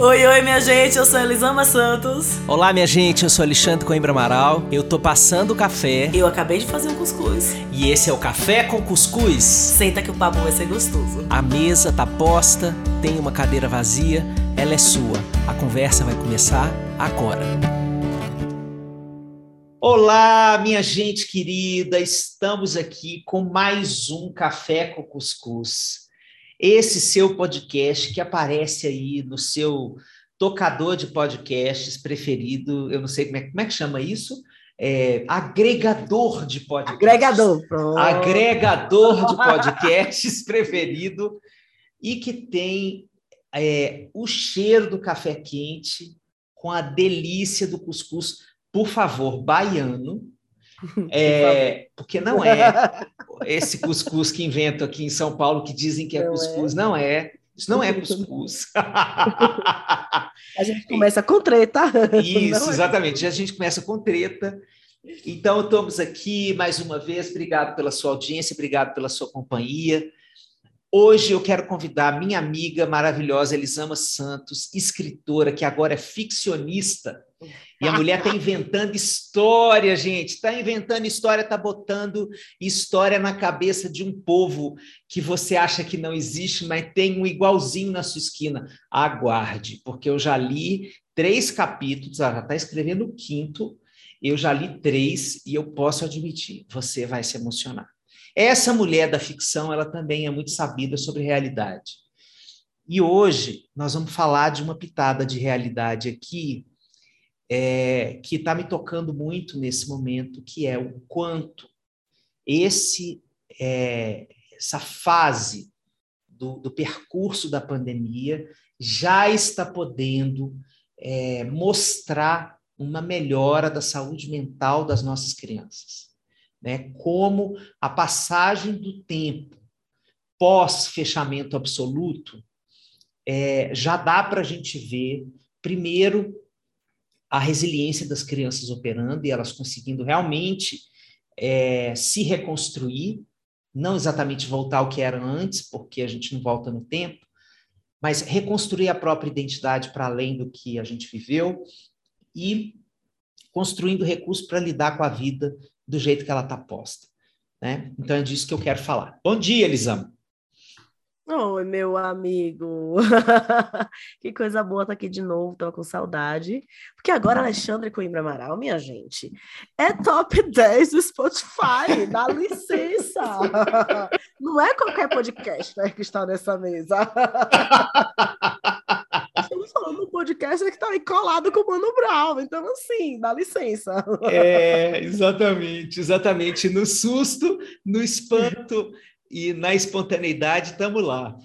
Oi, oi, minha gente, eu sou Elisama Santos. Olá, minha gente, eu sou Alexandre Coimbra Amaral. Eu tô passando o café. Eu acabei de fazer um cuscuz. E esse é o Café com Cuscuz. Senta que o papo vai ser gostoso. A mesa tá posta, tem uma cadeira vazia, ela é sua. A conversa vai começar agora. Olá, minha gente querida, estamos aqui com mais um Café com Cuscuz esse seu podcast que aparece aí no seu tocador de podcasts preferido, eu não sei como é, como é que chama isso, é, agregador de podcasts. Agregador, pronto. Agregador de podcasts preferido e que tem é, o cheiro do café quente com a delícia do cuscuz, por favor, baiano, é, porque não é esse cuscuz que invento aqui em São Paulo, que dizem que é não cuscuz, é. não é. Isso não é cuscuz. a gente começa com treta. Isso, é. exatamente. A gente começa com treta. Então, estamos aqui mais uma vez. Obrigado pela sua audiência, obrigado pela sua companhia. Hoje eu quero convidar minha amiga maravilhosa Elisama Santos, escritora, que agora é ficcionista. E a mulher está inventando história, gente. Está inventando história, está botando história na cabeça de um povo que você acha que não existe, mas tem um igualzinho na sua esquina. Aguarde, porque eu já li três capítulos, ela já está escrevendo o quinto. Eu já li três e eu posso admitir, você vai se emocionar. Essa mulher da ficção, ela também é muito sabida sobre realidade. E hoje nós vamos falar de uma pitada de realidade aqui é, que está me tocando muito nesse momento, que é o quanto esse é, essa fase do, do, percurso da pandemia já está podendo é, mostrar uma melhora da saúde mental das nossas crianças né? como a passagem do tempo pós-fechamento absoluto é, já dá para a gente ver, primeiro, a resiliência das crianças operando e elas conseguindo realmente é, se reconstruir, não exatamente voltar ao que era antes, porque a gente não volta no tempo, mas reconstruir a própria identidade para além do que a gente viveu e construindo recursos para lidar com a vida do jeito que ela está posta. Né? Então é disso que eu quero falar. Bom dia, Elisama. Oi, meu amigo. que coisa boa estar tá aqui de novo, Estou com saudade. Porque agora Alexandre Coimbra Amaral, minha gente, é top 10 do Spotify, dá licença. Não é qualquer podcast né, que está nessa mesa. estamos falando do podcast que está aí colado com o Mano Brown. Então, assim, dá licença. É, exatamente, exatamente. No susto, no espanto e na espontaneidade, estamos lá.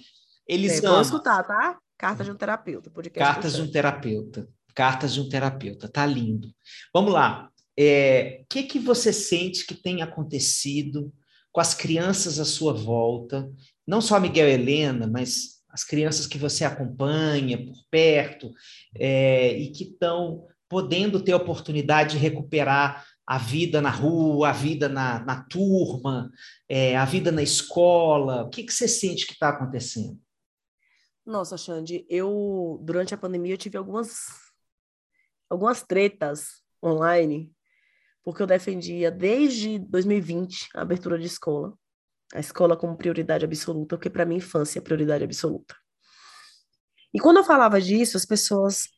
Eles é, Vamos escutar, tá? Cartas de um terapeuta. Podcast Cartas de um terapeuta. Cartas de um terapeuta. Tá lindo. Vamos lá. O é, que, que você sente que tem acontecido com as crianças à sua volta? Não só Miguel e Helena, mas as crianças que você acompanha por perto é, e que estão podendo ter a oportunidade de recuperar a vida na rua, a vida na, na turma, é, a vida na escola? O que, que você sente que está acontecendo? Nossa, Xande, eu, durante a pandemia, eu tive algumas, algumas tretas online, porque eu defendia desde 2020 a abertura de escola a escola como prioridade absoluta, porque para mim infância é prioridade absoluta. E quando eu falava disso, as pessoas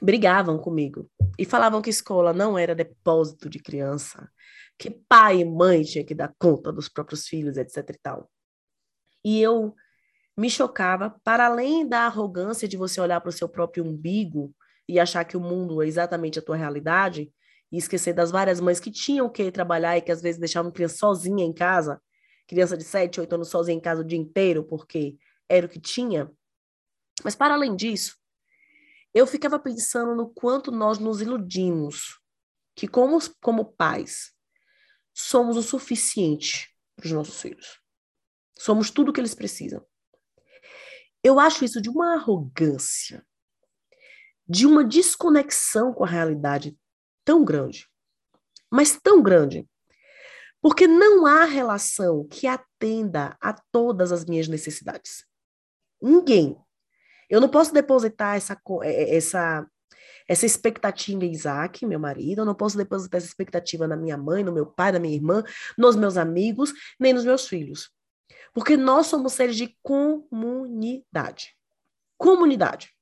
brigavam comigo e falavam que escola não era depósito de criança, que pai e mãe tinha que dar conta dos próprios filhos, etc e tal. E eu me chocava, para além da arrogância de você olhar para o seu próprio umbigo e achar que o mundo é exatamente a tua realidade, e esquecer das várias mães que tinham que trabalhar e que às vezes deixavam criança sozinha em casa, criança de 7, 8 anos sozinha em casa o dia inteiro, porque era o que tinha. Mas, para além disso, eu ficava pensando no quanto nós nos iludimos que, como, como pais, somos o suficiente para os nossos filhos. Somos tudo o que eles precisam. Eu acho isso de uma arrogância, de uma desconexão com a realidade tão grande, mas tão grande, porque não há relação que atenda a todas as minhas necessidades. Ninguém. Eu não posso depositar essa, é, é, essa, essa expectativa em Isaac, meu marido, eu não posso depositar essa expectativa na minha mãe, no meu pai, na minha irmã, nos meus amigos, nem nos meus filhos. Porque nós somos seres de comunidade. Comunidade.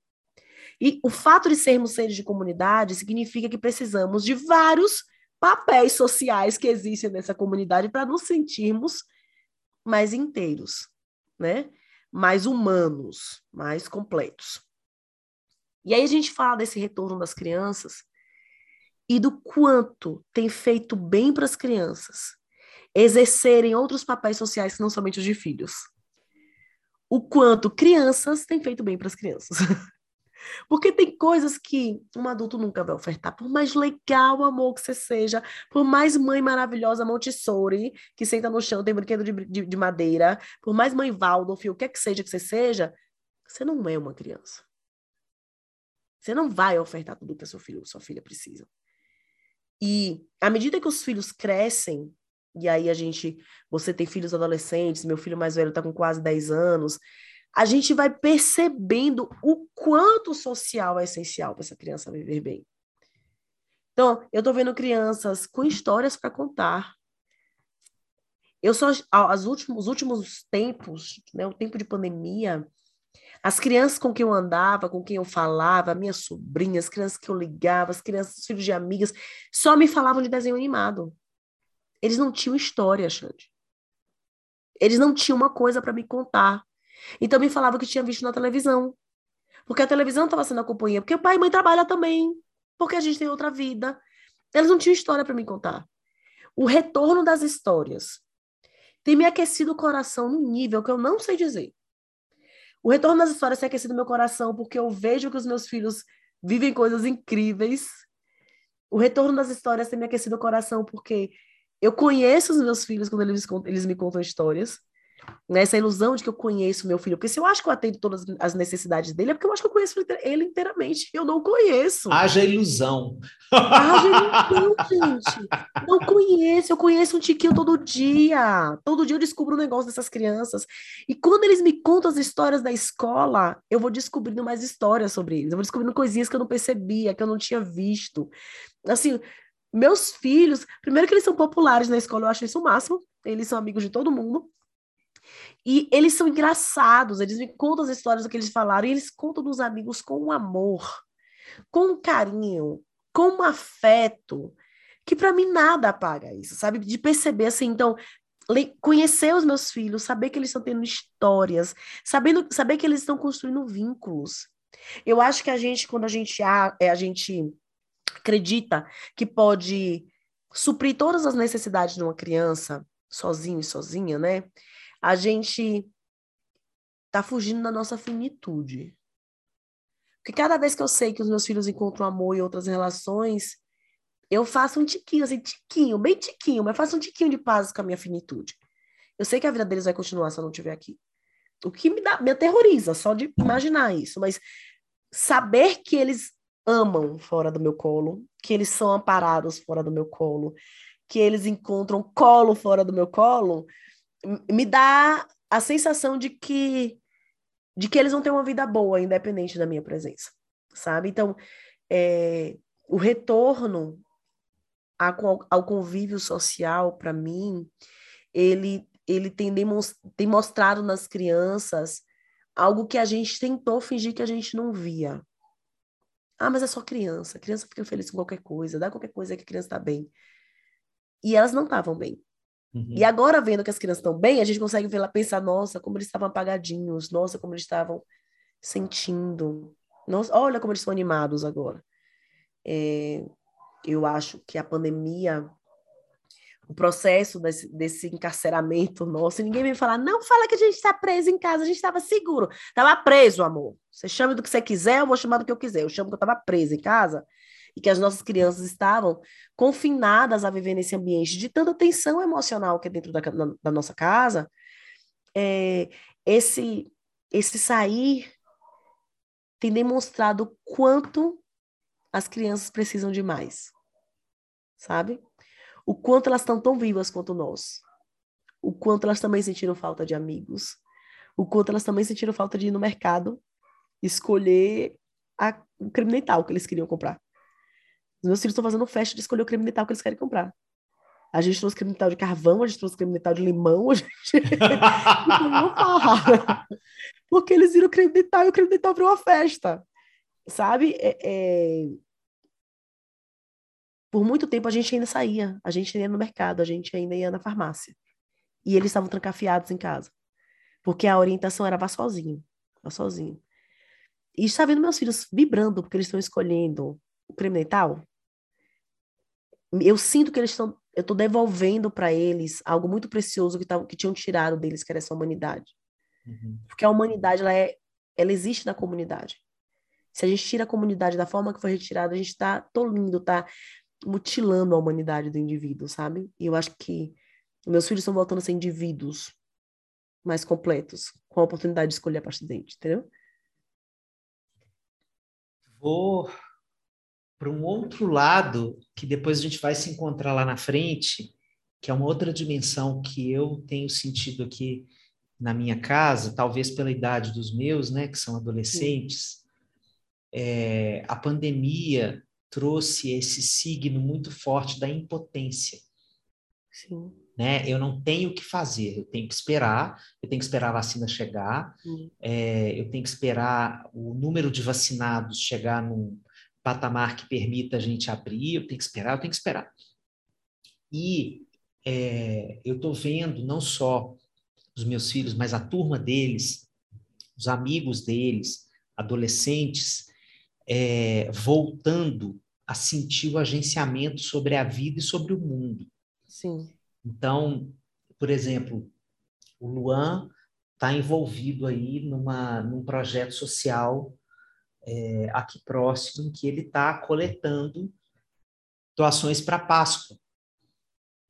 E o fato de sermos seres de comunidade significa que precisamos de vários papéis sociais que existem nessa comunidade para nos sentirmos mais inteiros, né? Mais humanos, mais completos. E aí a gente fala desse retorno das crianças e do quanto tem feito bem para as crianças exercerem outros papéis sociais que não somente os de filhos. O quanto crianças têm feito bem para as crianças. Porque tem coisas que um adulto nunca vai ofertar. Por mais legal amor que você seja, por mais mãe maravilhosa Montessori, que senta no chão, tem brinquedo de, de, de madeira, por mais mãe Waldorf, o que é que seja que você seja, você não é uma criança. Você não vai ofertar tudo que seu filho ou sua filha precisa. E à medida que os filhos crescem, e aí a gente, você tem filhos adolescentes, meu filho mais velho está com quase 10 anos, a gente vai percebendo o quanto o social é essencial para essa criança viver bem. Então, eu estou vendo crianças com histórias para contar. Eu só, as últimos, os últimos tempos, né, o tempo de pandemia, as crianças com quem eu andava, com quem eu falava, minhas sobrinhas, as crianças que eu ligava, as crianças, os filhos de amigas, só me falavam de desenho animado. Eles não tinham história, Xande. Eles não tinham uma coisa para me contar. Então me falava que tinha visto na televisão. Porque a televisão estava sendo a companhia. Porque o pai e mãe trabalham também. Porque a gente tem outra vida. Eles não tinham história para me contar. O retorno das histórias tem me aquecido o coração num nível que eu não sei dizer. O retorno das histórias tem aquecido meu coração porque eu vejo que os meus filhos vivem coisas incríveis. O retorno das histórias tem me aquecido o coração porque eu conheço os meus filhos quando eles, eles me contam histórias nessa ilusão de que eu conheço meu filho. Porque se eu acho que eu atendo todas as necessidades dele, é porque eu acho que eu conheço ele inteiramente. Eu não conheço. Haja ilusão. Haja ilusão, gente. Não conheço. Eu conheço um tiquinho todo dia. Todo dia eu descubro um negócio dessas crianças. E quando eles me contam as histórias da escola, eu vou descobrindo mais histórias sobre eles. Eu vou descobrindo coisinhas que eu não percebia, que eu não tinha visto. Assim, meus filhos, primeiro que eles são populares na escola, eu acho isso o máximo. Eles são amigos de todo mundo. E eles são engraçados, eles me contam as histórias que eles falaram, e eles contam dos amigos com amor, com carinho, com afeto, que para mim nada apaga isso, sabe? De perceber assim, então, conhecer os meus filhos, saber que eles estão tendo histórias, sabendo, saber que eles estão construindo vínculos. Eu acho que a gente, quando a gente, a, é, a gente acredita que pode suprir todas as necessidades de uma criança, sozinho e sozinha, né? A gente tá fugindo da nossa finitude. Porque cada vez que eu sei que os meus filhos encontram amor em outras relações, eu faço um tiquinho, assim, tiquinho, bem tiquinho, mas faço um tiquinho de paz com a minha finitude. Eu sei que a vida deles vai continuar se eu não estiver aqui. O que me, dá, me aterroriza, só de imaginar isso, mas saber que eles amam fora do meu colo, que eles são amparados fora do meu colo, que eles encontram colo fora do meu colo, me dá a sensação de que de que eles vão ter uma vida boa, independente da minha presença, sabe? Então, é, o retorno ao, ao convívio social, para mim, ele, ele tem, tem mostrado nas crianças algo que a gente tentou fingir que a gente não via. Ah, mas é só criança. A criança fica feliz com qualquer coisa, dá qualquer coisa que a criança está bem. E elas não estavam bem. Uhum. E agora, vendo que as crianças estão bem, a gente consegue ver lá, pensar, nossa, como eles estavam apagadinhos, nossa, como eles estavam sentindo. Nossa, olha como eles estão animados agora. É, eu acho que a pandemia, o processo desse, desse encarceramento nosso, ninguém vem falar, não fala que a gente está preso em casa, a gente estava seguro. Estava preso, amor. Você chama do que você quiser, eu vou chamar do que eu quiser. Eu chamo que eu estava preso em casa e que as nossas crianças estavam confinadas a viver nesse ambiente de tanta tensão emocional que é dentro da, na, da nossa casa, é, esse, esse sair tem demonstrado quanto as crianças precisam de mais, sabe? O quanto elas estão tão vivas quanto nós. O quanto elas também sentiram falta de amigos. O quanto elas também sentiram falta de ir no mercado escolher a, o creme que eles queriam comprar. Meus filhos estão fazendo festa de escolher o creme dental que eles querem comprar. A gente trouxe creme dental de carvão, a gente trouxe creme dental de limão, a gente fala. Porque eles viram creme dental e o creme dental virou uma festa. Sabe? É, é... Por muito tempo a gente ainda saía, a gente ia no mercado, a gente ainda ia na farmácia. E eles estavam trancafiados em casa. Porque a orientação era vá sozinho, vá sozinho. E está vendo meus filhos vibrando porque eles estão escolhendo o creme dental. Eu sinto que eles estão eu estou devolvendo para eles algo muito precioso que, tavam, que tinham tirado deles, que era essa humanidade. Uhum. Porque a humanidade, ela, é, ela existe na comunidade. Se a gente tira a comunidade da forma que foi retirada, a gente está tolindo, está mutilando a humanidade do indivíduo, sabe? E eu acho que meus filhos estão voltando a ser indivíduos mais completos, com a oportunidade de escolher a partir de dentro, entendeu? Vou para um outro lado, que depois a gente vai se encontrar lá na frente, que é uma outra dimensão que eu tenho sentido aqui na minha casa, talvez pela idade dos meus, né, que são adolescentes, é, a pandemia trouxe esse signo muito forte da impotência. Sim. Né? Eu não tenho o que fazer, eu tenho que esperar, eu tenho que esperar a vacina chegar, é, eu tenho que esperar o número de vacinados chegar num, patamar que permita a gente abrir, eu tenho que esperar, eu tenho que esperar. E é, eu estou vendo não só os meus filhos, mas a turma deles, os amigos deles, adolescentes, é, voltando a sentir o agenciamento sobre a vida e sobre o mundo. Sim. Então, por exemplo, o Luan está envolvido aí numa, num projeto social é, aqui próximo, em que ele está coletando doações para a Páscoa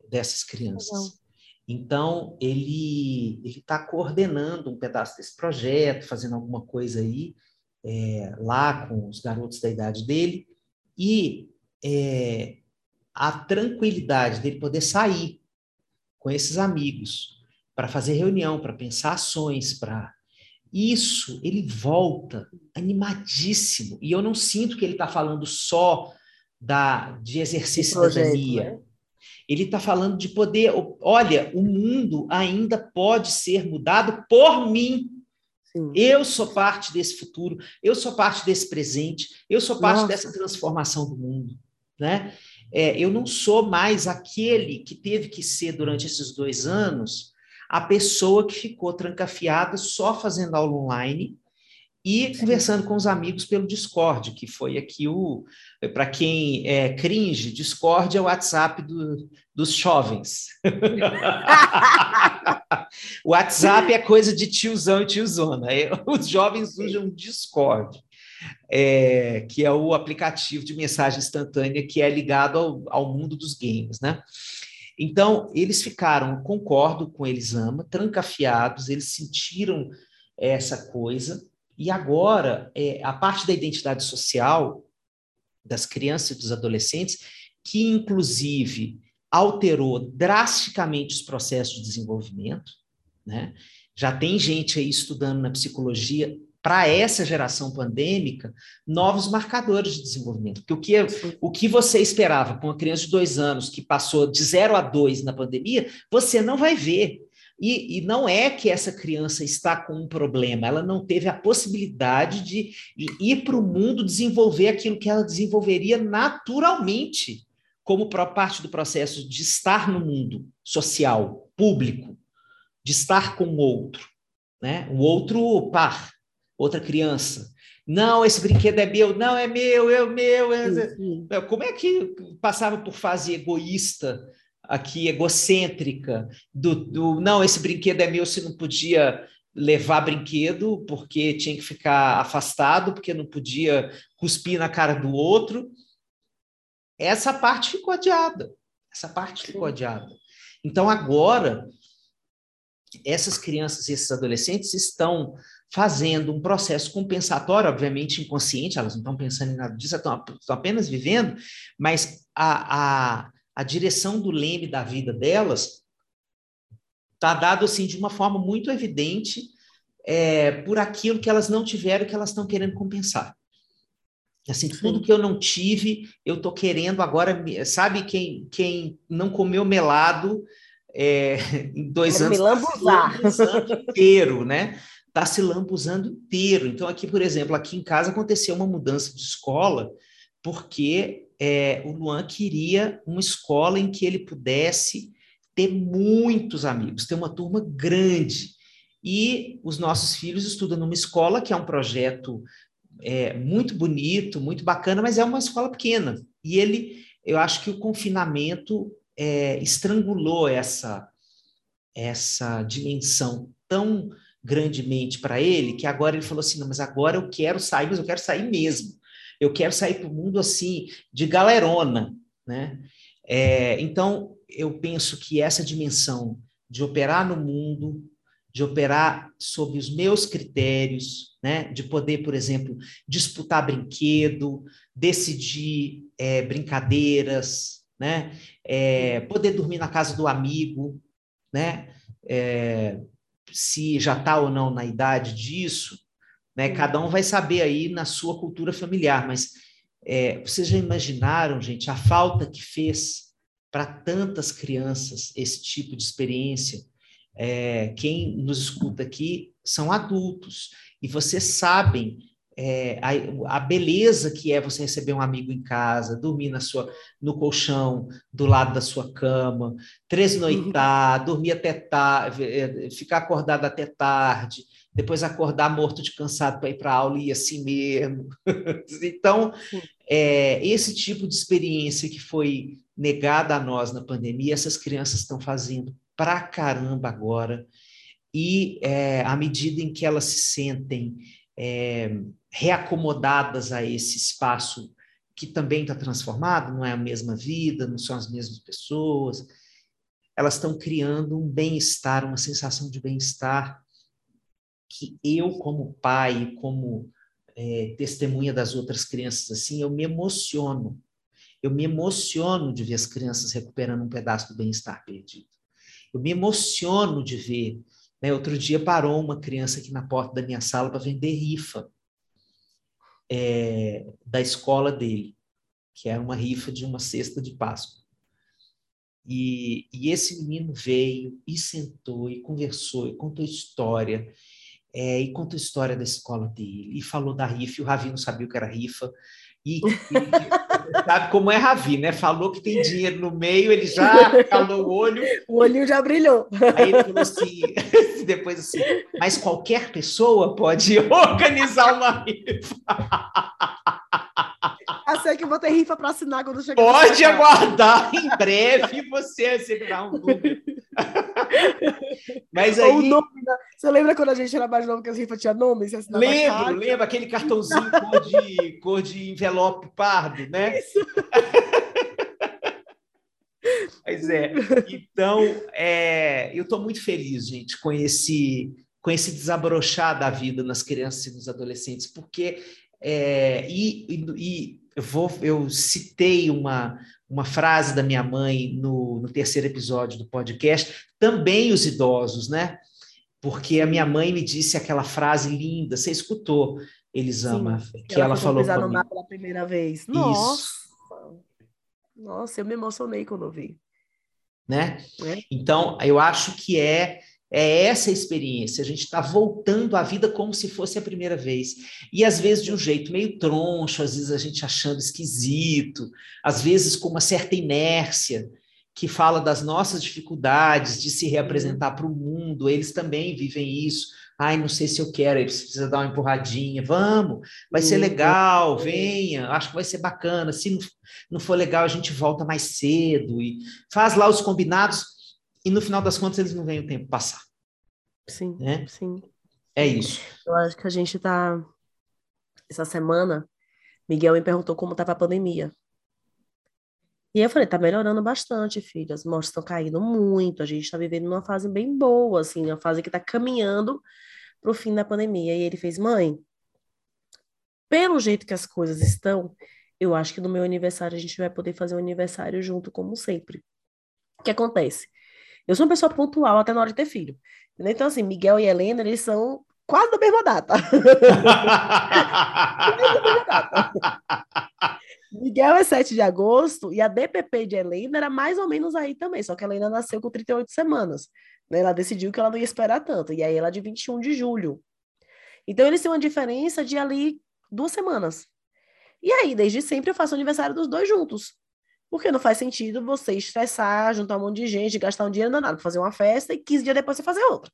dessas crianças. Então, ele está coordenando um pedaço desse projeto, fazendo alguma coisa aí, é, lá com os garotos da idade dele, e é, a tranquilidade dele poder sair com esses amigos para fazer reunião, para pensar ações, para isso, ele volta animadíssimo. E eu não sinto que ele está falando só da, de exercer cidadania. Né? Ele está falando de poder. Olha, o mundo ainda pode ser mudado por mim. Sim. Eu sou parte desse futuro, eu sou parte desse presente, eu sou parte Nossa. dessa transformação do mundo. Né? É, eu não sou mais aquele que teve que ser durante esses dois anos a pessoa que ficou trancafiada só fazendo aula online e conversando com os amigos pelo Discord, que foi aqui o. Para quem é cringe, Discord é o WhatsApp do, dos jovens. o WhatsApp é coisa de tiozão e tiozona. É, os jovens usam Discord. É, que é o aplicativo de mensagem instantânea que é ligado ao, ao mundo dos games, né? Então, eles ficaram, concordo com eles, ama, trancafiados, eles sentiram essa coisa, e agora é, a parte da identidade social das crianças e dos adolescentes, que inclusive alterou drasticamente os processos de desenvolvimento, né? Já tem gente aí estudando na psicologia para essa geração pandêmica novos marcadores de desenvolvimento. Porque o que, o que você esperava com uma criança de dois anos que passou de zero a dois na pandemia, você não vai ver. E, e, não é que essa criança está com um problema, ela não teve a possibilidade de ir para o mundo desenvolver aquilo que ela desenvolveria naturalmente, como parte do processo de estar no mundo social, público, de estar com o outro, né? o outro par outra criança. Não, esse brinquedo é meu, não é meu, é meu. É... Como é que passava por fase egoísta, aqui, egocêntrica, do, do não, esse brinquedo é meu, se não podia levar brinquedo, porque tinha que ficar afastado, porque não podia cuspir na cara do outro. Essa parte ficou adiada. Essa parte ficou adiada. Então, agora, essas crianças e esses adolescentes estão fazendo um processo compensatório, obviamente inconsciente, elas não estão pensando em nada disso, estão, estão apenas vivendo, mas a, a, a direção do leme da vida delas está dado assim de uma forma muito evidente é, por aquilo que elas não tiveram que elas estão querendo compensar. Assim, tudo que eu não tive, eu estou querendo agora. Sabe quem, quem não comeu melado é, em dois Quero anos? Me lambuzar. Tá inteiro, né? Está se lambuzando inteiro. Então, aqui, por exemplo, aqui em casa aconteceu uma mudança de escola, porque é, o Luan queria uma escola em que ele pudesse ter muitos amigos, ter uma turma grande. E os nossos filhos estudam numa escola que é um projeto é, muito bonito, muito bacana, mas é uma escola pequena. E ele, eu acho que o confinamento é, estrangulou essa, essa dimensão tão grandemente para ele que agora ele falou assim: não, mas agora eu quero sair, mas eu quero sair mesmo. Eu quero sair para o mundo assim, de galerona, né? É, então, eu penso que essa dimensão de operar no mundo, de operar sob os meus critérios, né? de poder, por exemplo, disputar brinquedo, decidir é, brincadeiras, né? É, poder dormir na casa do amigo, né? É, se já está ou não na idade disso, né? cada um vai saber aí na sua cultura familiar, mas é, vocês já imaginaram, gente, a falta que fez para tantas crianças esse tipo de experiência? É, quem nos escuta aqui são adultos e vocês sabem é, a, a, beleza que é você receber um amigo em casa, dormir na sua, no colchão do lado da sua cama, tresnoitar, uhum. dormir até tarde, é, ficar acordado até tarde, depois acordar morto de cansado para ir para a aula e ir assim mesmo. então, é, esse tipo de experiência que foi negada a nós na pandemia, essas crianças estão fazendo pra caramba agora. E é, à medida em que elas se sentem é, reacomodadas a esse espaço que também está transformado, não é a mesma vida, não são as mesmas pessoas, elas estão criando um bem-estar, uma sensação de bem-estar que eu, como pai, como é, testemunha das outras crianças, assim, eu me emociono. Eu me emociono de ver as crianças recuperando um pedaço do bem-estar perdido. Eu me emociono de ver. Né? Outro dia parou uma criança aqui na porta da minha sala para vender rifa é, da escola dele, que era uma rifa de uma cesta de Páscoa. E, e esse menino veio e sentou e conversou e contou história é, e contou história da escola dele, e falou da rifa, e o Ravi não sabia o que era rifa, e, e sabe como é Ravi, né? Falou que tem dinheiro no meio, ele já calou o olho. O olhinho já brilhou. Aí ele falou assim, depois assim, mas qualquer pessoa pode organizar uma rifa. Eu sei que vou ter rifa para assinar quando chegar. Pode aguardar, em breve você receberá um número. Mas aí. Nome, né? Você lembra quando a gente era mais novo que as rifas tinham nome? lembro, lembro, aquele cartãozinho cor de, cor de envelope pardo, né? Isso. Pois é. Então, é, eu estou muito feliz, gente, com esse, com esse desabrochar da vida nas crianças e nos adolescentes, porque. É, e, e, e eu, vou, eu citei uma, uma frase da minha mãe no, no terceiro episódio do podcast, também os idosos, né? Porque a minha mãe me disse aquela frase linda, você escutou, Elisama, Sim, que ela, ela falou para mim. pela primeira vez. Nossa! Nossa, eu me emocionei quando ouvi. Né? É. Então, eu acho que é é essa a experiência, a gente está voltando à vida como se fosse a primeira vez. E às vezes de um jeito meio troncho, às vezes a gente achando esquisito, às vezes com uma certa inércia, que fala das nossas dificuldades de se reapresentar para o mundo, eles também vivem isso. Ai, não sei se eu quero, aí precisa dar uma empurradinha. Vamos, vai ser legal, venha, acho que vai ser bacana. Se não, não for legal, a gente volta mais cedo e faz lá os combinados e no final das contas eles não veem o tempo passar. Sim, né? sim. É isso. Eu acho que a gente tá. Essa semana, Miguel me perguntou como estava a pandemia. E eu falei, tá melhorando bastante, filho. As mortes estão caindo muito. A gente está vivendo numa fase bem boa, assim, uma fase que está caminhando para o fim da pandemia. E ele fez, mãe, pelo jeito que as coisas estão, eu acho que no meu aniversário a gente vai poder fazer um aniversário junto, como sempre. O que acontece? Eu sou uma pessoa pontual até na hora de ter filho. Entendeu? Então, assim, Miguel e Helena, eles são quase da mesma data. quase da mesma data. Miguel é 7 de agosto e a DPP de Helena era mais ou menos aí também, só que a Helena nasceu com 38 semanas. Né? Ela decidiu que ela não ia esperar tanto, e aí ela é de 21 de julho. Então eles têm uma diferença de ali duas semanas. E aí, desde sempre, eu faço aniversário dos dois juntos. Porque não faz sentido você estressar, juntar um monte de gente, gastar um dinheiro danado para fazer uma festa e 15 dias depois você fazer outra.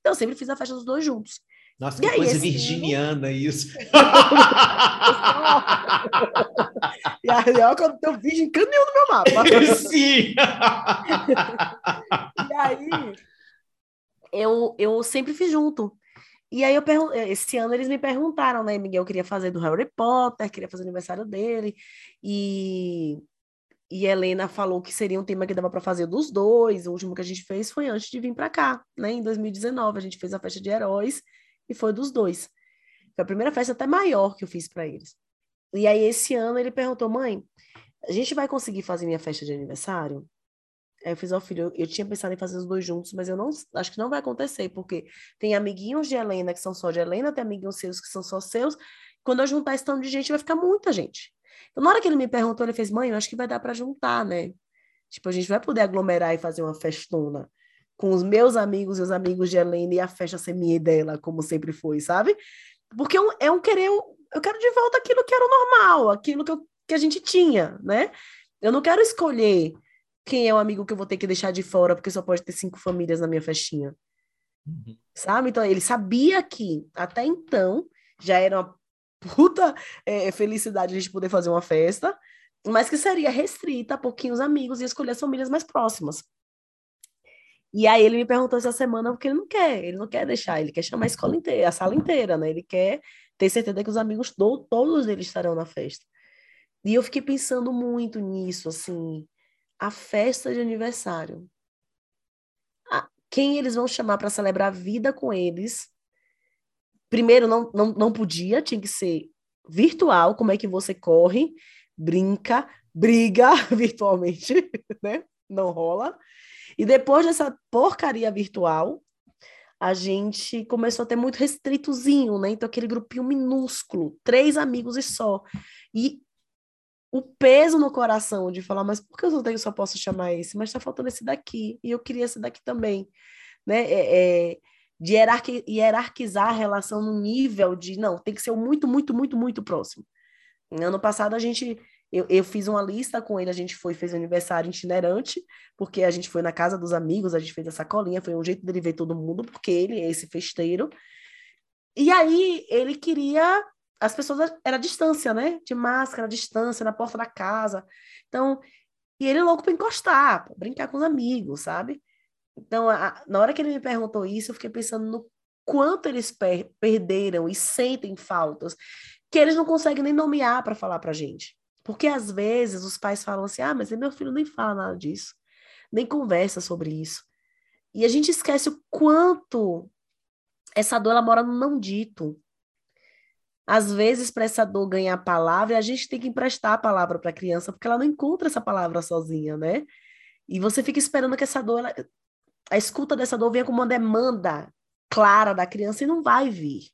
Então, eu sempre fiz a festa dos dois juntos. Nossa, que aí, coisa virginiana ano... isso. e aí, ó, quando eu virgem caminhão no meu mapa. Sim! e aí, eu, eu sempre fiz junto. E aí eu pergun- esse ano eles me perguntaram, né? Miguel queria fazer do Harry Potter, queria fazer o aniversário dele, e, e Helena falou que seria um tema que dava para fazer dos dois. O último que a gente fez foi antes de vir para cá, né? Em 2019, a gente fez a festa de heróis e foi dos dois. Foi a primeira festa até maior que eu fiz para eles. E aí esse ano ele perguntou, mãe, a gente vai conseguir fazer minha festa de aniversário? Aí eu fiz ao filho, eu, eu, tinha pensado em fazer os dois juntos, mas eu não acho que não vai acontecer, porque tem amiguinhos de Helena que são só de Helena, tem amiguinhos seus que são só seus. Quando eu juntar esse tanto de gente, vai ficar muita gente. Então, na hora que ele me perguntou, ele fez, mãe, eu acho que vai dar para juntar, né? Tipo, a gente vai poder aglomerar e fazer uma festona com os meus amigos e os amigos de Helena e a festa ser minha e dela, como sempre foi, sabe? Porque é um, é um querer, eu quero de volta aquilo que era o normal, aquilo que, eu, que a gente tinha, né? Eu não quero escolher quem é o amigo que eu vou ter que deixar de fora, porque só pode ter cinco famílias na minha festinha. Uhum. Sabe? Então, ele sabia que, até então, já era uma puta é, felicidade a gente poder fazer uma festa, mas que seria restrita a pouquinhos amigos e escolher as famílias mais próximas. E aí ele me perguntou essa semana porque ele não quer, ele não quer deixar, ele quer chamar a escola inteira, a sala inteira, né? Ele quer ter certeza que os amigos do, todos eles estarão na festa. E eu fiquei pensando muito nisso, assim, a festa de aniversário. quem eles vão chamar para celebrar a vida com eles? Primeiro, não, não, não podia, tinha que ser virtual, como é que você corre, brinca, briga virtualmente, né? Não rola. E depois dessa porcaria virtual, a gente começou a ter muito restritozinho, né? Então, aquele grupinho minúsculo, três amigos e só. E o peso no coração de falar, mas por que eu tenho, só posso chamar esse? Mas está faltando esse daqui, e eu queria esse daqui também. Né? É, é, de hierarqui, hierarquizar a relação no nível de, não, tem que ser muito, muito, muito, muito próximo. Ano passado a gente, eu, eu fiz uma lista com ele, a gente foi, fez um aniversário itinerante, porque a gente foi na casa dos amigos, a gente fez a sacolinha, foi um jeito dele ver todo mundo, porque ele é esse festeiro. E aí ele queria as pessoas era distância, né? De máscara, distância, na porta da casa. Então, e ele é louco para encostar, pra brincar com os amigos, sabe? Então, a, na hora que ele me perguntou isso, eu fiquei pensando no quanto eles per perderam e sentem faltas que eles não conseguem nem nomear para falar para gente. Porque às vezes os pais falam assim: ah, mas meu filho nem fala nada disso, nem conversa sobre isso. E a gente esquece o quanto essa dor ela mora no não dito. Às vezes, para essa dor ganhar a palavra, a gente tem que emprestar a palavra para a criança, porque ela não encontra essa palavra sozinha, né? E você fica esperando que essa dor, ela, a escuta dessa dor venha com uma demanda clara da criança e não vai vir.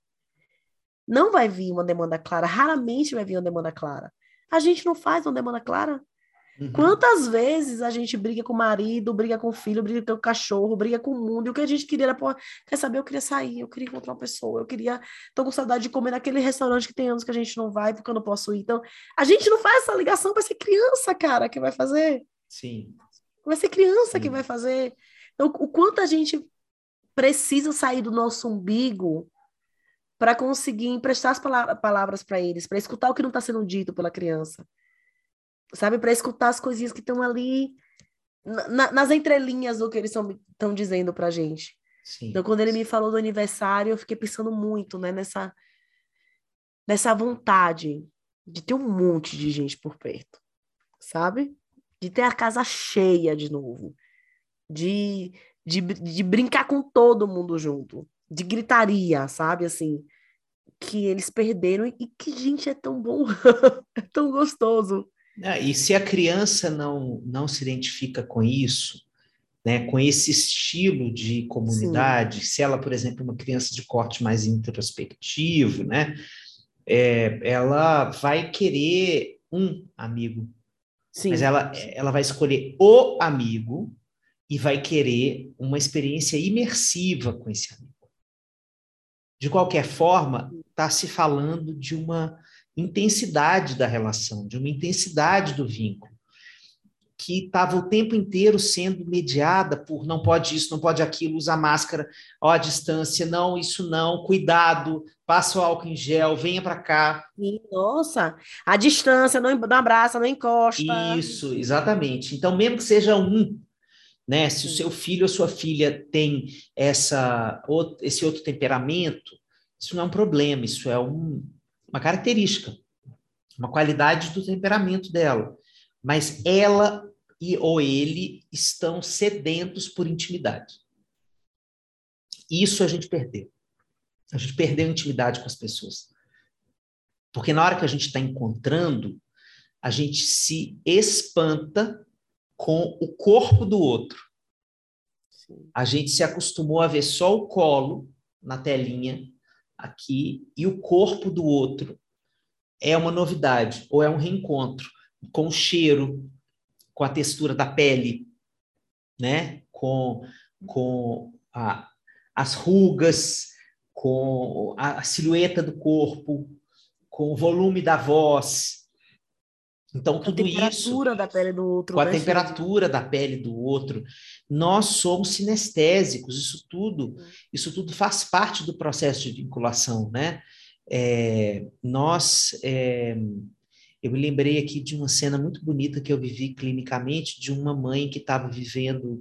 Não vai vir uma demanda clara, raramente vai vir uma demanda clara. A gente não faz uma demanda clara. Uhum. Quantas vezes a gente briga com o marido, briga com o filho, briga com o cachorro, briga com o mundo, e o que a gente queria era, pô, quer saber, eu queria sair, eu queria encontrar uma pessoa, eu queria, tô com saudade de comer naquele restaurante que tem anos que a gente não vai, porque eu não posso ir. Então, a gente não faz essa ligação para ser criança, cara, que vai fazer. Sim. Vai ser criança Sim. que vai fazer. Então, o quanto a gente precisa sair do nosso umbigo para conseguir emprestar as palavras para eles, para escutar o que não está sendo dito pela criança sabe? Para escutar as coisinhas que estão ali na, nas entrelinhas do que eles estão dizendo para gente. Sim. Então, quando ele me falou do aniversário, eu fiquei pensando muito, né, nessa, nessa vontade de ter um monte de gente por perto, sabe? De ter a casa cheia de novo, de, de, de brincar com todo mundo junto, de gritaria, sabe? Assim, que eles perderam e que, gente, é tão bom, é tão gostoso é, e se a criança não, não se identifica com isso, né, com esse estilo de comunidade, Sim. se ela, por exemplo, é uma criança de corte mais introspectivo, né, é, ela vai querer um amigo, Sim. mas ela, ela vai escolher o amigo e vai querer uma experiência imersiva com esse amigo. De qualquer forma, está se falando de uma intensidade da relação, de uma intensidade do vínculo que estava o tempo inteiro sendo mediada por não pode isso, não pode aquilo, usa máscara, ó, a distância, não, isso não, cuidado, passa o álcool em gel, venha para cá. Nossa, a distância, não, não abraça, não encosta. Isso, exatamente. Então, mesmo que seja um, né, se o seu filho ou sua filha tem essa, esse outro temperamento, isso não é um problema, isso é um, uma característica, uma qualidade do temperamento dela mas ela e ou ele estão sedentos por intimidade. Isso a gente perdeu. A gente perdeu intimidade com as pessoas. Porque na hora que a gente está encontrando, a gente se espanta com o corpo do outro. A gente se acostumou a ver só o colo na telinha aqui e o corpo do outro é uma novidade ou é um reencontro com o cheiro, com a textura da pele, né? com, com a, as rugas, com a, a silhueta do corpo, com o volume da voz. Então, tudo isso. A temperatura da pele do outro. Com a temperatura da pele do outro. Nós somos sinestésicos, isso tudo, isso tudo faz parte do processo de vinculação, né? É, nós é, eu me lembrei aqui de uma cena muito bonita que eu vivi clinicamente de uma mãe que estava vivendo.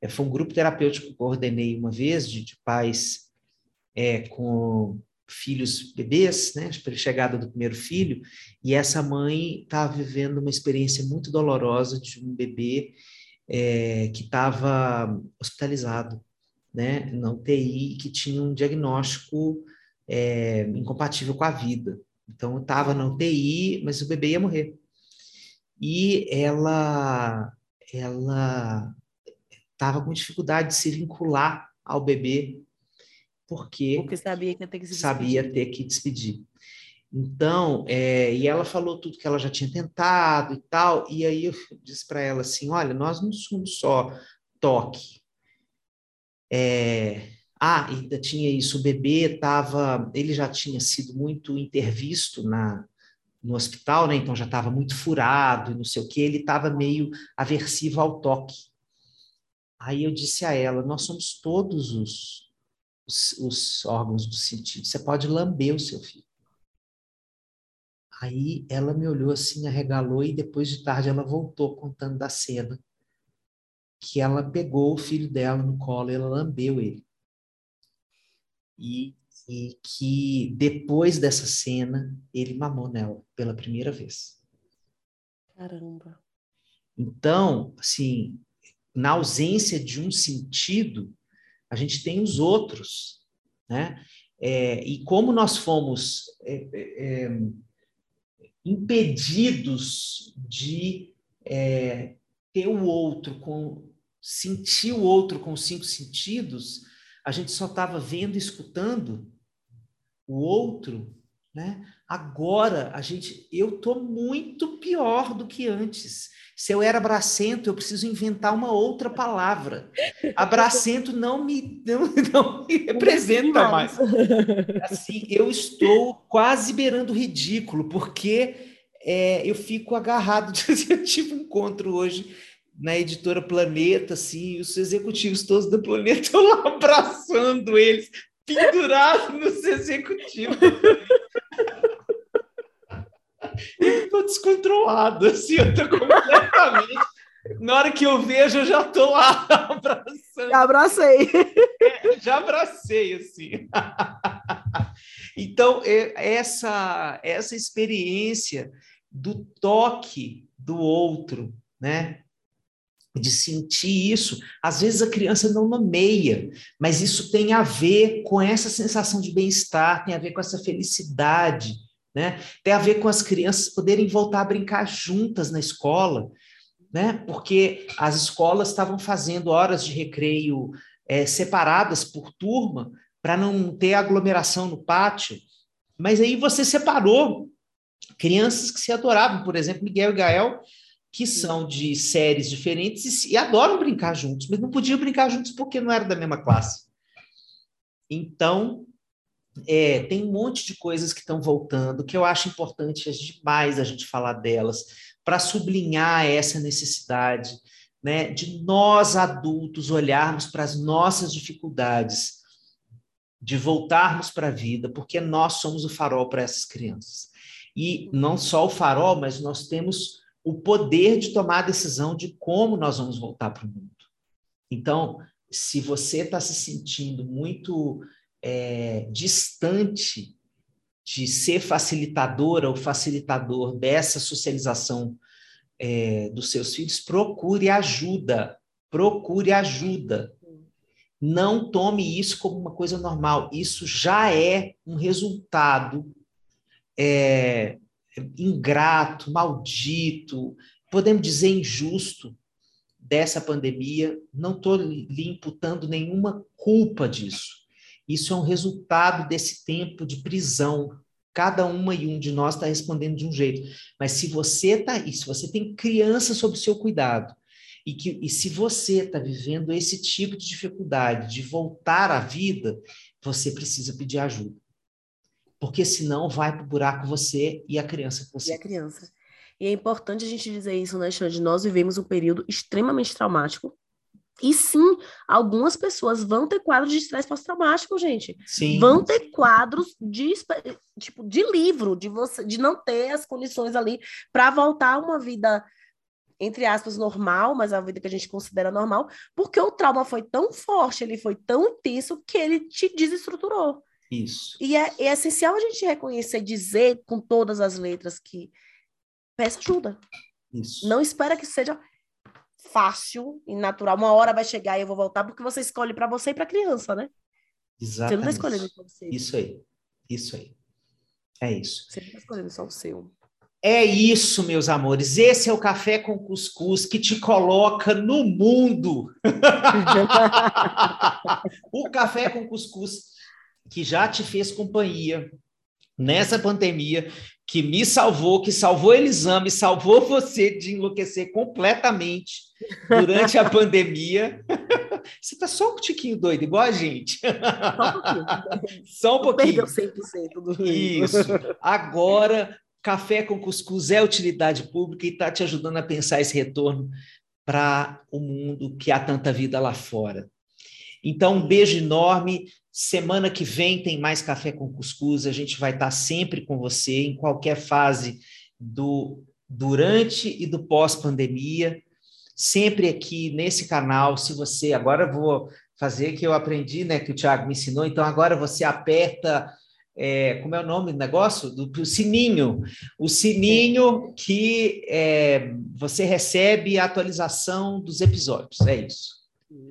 É, foi um grupo terapêutico que eu coordenei uma vez, de, de pais é, com filhos bebês, né, chegada do primeiro filho, e essa mãe estava vivendo uma experiência muito dolorosa de um bebê é, que estava hospitalizado, né, na UTI, que tinha um diagnóstico é, incompatível com a vida. Então, estava na UTI, mas o bebê ia morrer. E ela ela estava com dificuldade de se vincular ao bebê, porque, porque sabia que ia ter que se despedir. Sabia ter que despedir. Então, é, e ela falou tudo que ela já tinha tentado e tal, e aí eu disse para ela assim, olha, nós não somos só toque, é, ah, ainda tinha isso, o bebê estava, ele já tinha sido muito intervisto na, no hospital, né? Então já estava muito furado e não sei o que, ele estava meio aversivo ao toque. Aí eu disse a ela: nós somos todos os, os, os órgãos do sentido. Você pode lamber o seu filho. Aí ela me olhou assim, arregalou e depois de tarde ela voltou contando da cena que ela pegou o filho dela no colo e ela lambeu ele e, e que depois dessa cena ele mamou nela pela primeira vez. Caramba. Então, assim, na ausência de um sentido, a gente tem os outros, né? É, e como nós fomos é, é, é impedidos de é, ter o outro com sentir o outro com os cinco sentidos, a gente só estava vendo, escutando o outro, né? Agora a gente, eu tô muito pior do que antes. Se eu era abracento, eu preciso inventar uma outra palavra. Abracento não me não, não me representa mais. Assim, eu estou quase beirando o ridículo, porque é, eu fico agarrado. Eu tive um encontro hoje na editora Planeta, assim, os executivos todos da Planeta estão lá abraçando eles, pendurados nos executivos. Eu estou descontrolado, assim, eu estou completamente. Na hora que eu vejo, eu já estou lá abraçando. Já abracei. É, já abracei, assim. então, é, essa, essa experiência do toque do outro, né? de sentir isso. Às vezes a criança não nomeia, mas isso tem a ver com essa sensação de bem-estar, tem a ver com essa felicidade, né? Tem a ver com as crianças poderem voltar a brincar juntas na escola, né? Porque as escolas estavam fazendo horas de recreio é, separadas por turma para não ter aglomeração no pátio. Mas aí você separou crianças que se adoravam, por exemplo, Miguel e Gael, que são de séries diferentes e, e adoram brincar juntos, mas não podiam brincar juntos porque não eram da mesma classe. Então, é, tem um monte de coisas que estão voltando que eu acho importante demais a gente falar delas, para sublinhar essa necessidade né, de nós adultos olharmos para as nossas dificuldades, de voltarmos para a vida, porque nós somos o farol para essas crianças. E não só o farol, mas nós temos o poder de tomar a decisão de como nós vamos voltar para o mundo. Então, se você está se sentindo muito é, distante de ser facilitadora ou facilitador dessa socialização é, dos seus filhos, procure ajuda. Procure ajuda. Não tome isso como uma coisa normal. Isso já é um resultado é, ingrato, maldito, podemos dizer injusto dessa pandemia. Não estou lhe imputando nenhuma culpa disso. Isso é um resultado desse tempo de prisão. Cada uma e um de nós está respondendo de um jeito. Mas se você está aí, se você tem criança sob seu cuidado, e, que, e se você está vivendo esse tipo de dificuldade de voltar à vida, você precisa pedir ajuda. Porque senão vai para o buraco você e a criança que você. E a criança. E é importante a gente dizer isso, né, Xande? Nós vivemos um período extremamente traumático e sim, algumas pessoas vão ter quadros de estresse pós-traumático, gente. Sim. Vão ter quadros de tipo de livro, de você, de não ter as condições ali para voltar a uma vida entre aspas normal, mas a vida que a gente considera normal, porque o trauma foi tão forte, ele foi tão intenso que ele te desestruturou. Isso. E é, é essencial a gente reconhecer, dizer com todas as letras que peça ajuda. Isso. Não espera que seja fácil e natural. Uma hora vai chegar e eu vou voltar, porque você escolhe para você e para a criança, né? Exatamente. Você não está escolhendo para você. Isso aí. Isso aí. É isso. Você não está escolhendo só o seu. É isso, meus amores. Esse é o café com cuscuz que te coloca no mundo. o café com cuscuz que já te fez companhia nessa pandemia, que me salvou, que salvou Elisame, salvou você de enlouquecer completamente durante a pandemia. Você está só um tiquinho doido, igual a gente. Só um pouquinho. Só um pouquinho. Perdeu 100% do Isso. Agora, Café com Cuscuz é utilidade pública e está te ajudando a pensar esse retorno para o mundo que há tanta vida lá fora. Então, um beijo enorme. Semana que vem tem mais Café com Cuscuz. A gente vai estar sempre com você em qualquer fase do durante e do pós-pandemia. Sempre aqui nesse canal. Se você agora vou fazer que eu aprendi, né, que o Thiago me ensinou. Então agora você aperta é, como é o nome do negócio? Do, do sininho. O sininho que é, você recebe a atualização dos episódios. É isso.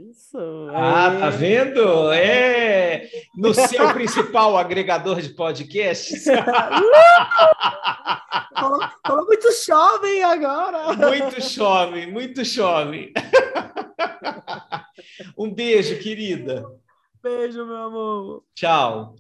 Isso. Ah, tá vendo? É no seu principal agregador de podcasts. falou, falou muito jovem agora. Muito jovem, muito jovem. Um beijo, querida. Beijo, meu amor. Tchau.